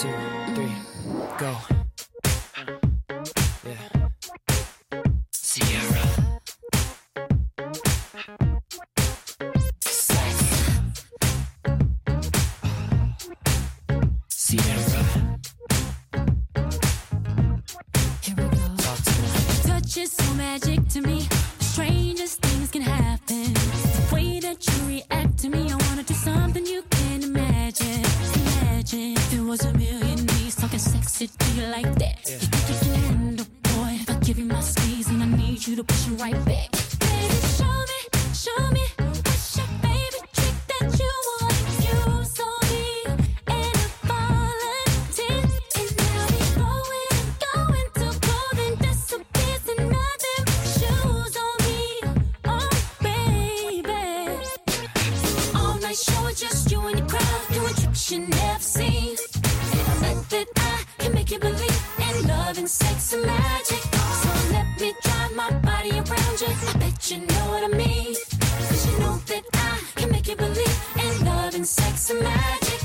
two, three, go. Yeah. Ciara. Ciara. Here we go. Talk to me. Touch is so magic to me. Strangest things can happen. The way that you react to me, sexy to you like that. You think you can handle, boy? If I give you my squeeze and I need you to push it right back. Baby, show me, show me. You believe in love and sex and magic. So let me drive my body around you. I bet you know what I mean. Cause you know that I can make you believe in love and sex and magic.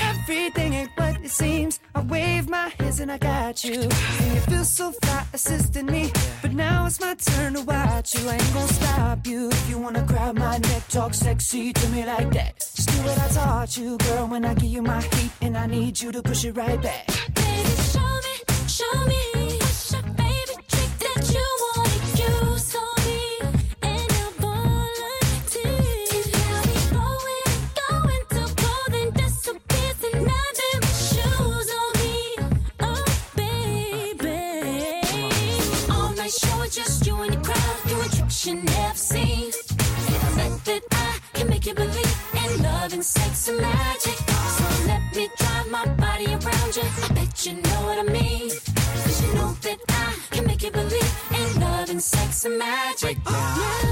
Everything ain't what it seems. I wave my hands and I got you. And you feel so fly assisting me. But now it's my turn to watch you. I ain't gonna stop you. If you wanna grab my neck, talk sexy to me like that. Just do what I taught you, girl. When I give you my heat, and I need you to push it right back. Just you and your crowd doing tricks you never seen. I bet that I can make you believe in love and sex and magic. So let me drive my body around you. I bet you know what I mean. Cause you know that I can make you believe in love and sex and magic. Now,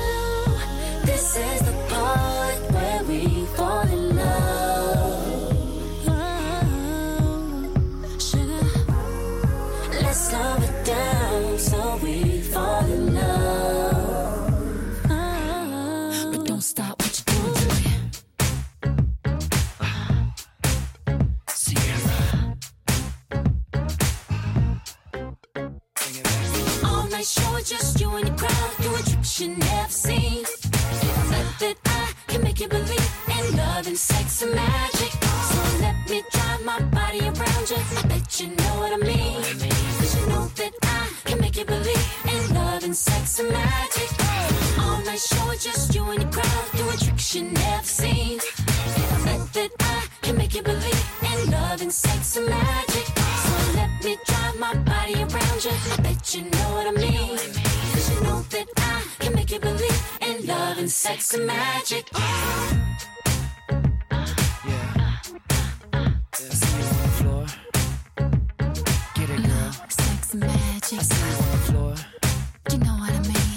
show just you and your crowd doing tricks you never seen. Bet that I can make you believe in love and sex and magic. So let me drive my body around you. I bet you know what I mean. Cause you know that I can make you believe in love and sex and magic. All night show just you and your crowd doing tricks you never seen. Bet that I can make you believe in love and sex and magic. So let me drive my body around you. I bet you know what I mean. and sex and magic. Yeah. yeah. On the floor.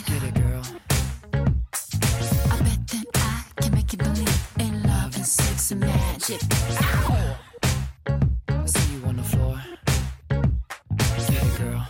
Get it, girl. I bet that I can make you believe in love and sex magic. See you on the floor. Get it, girl.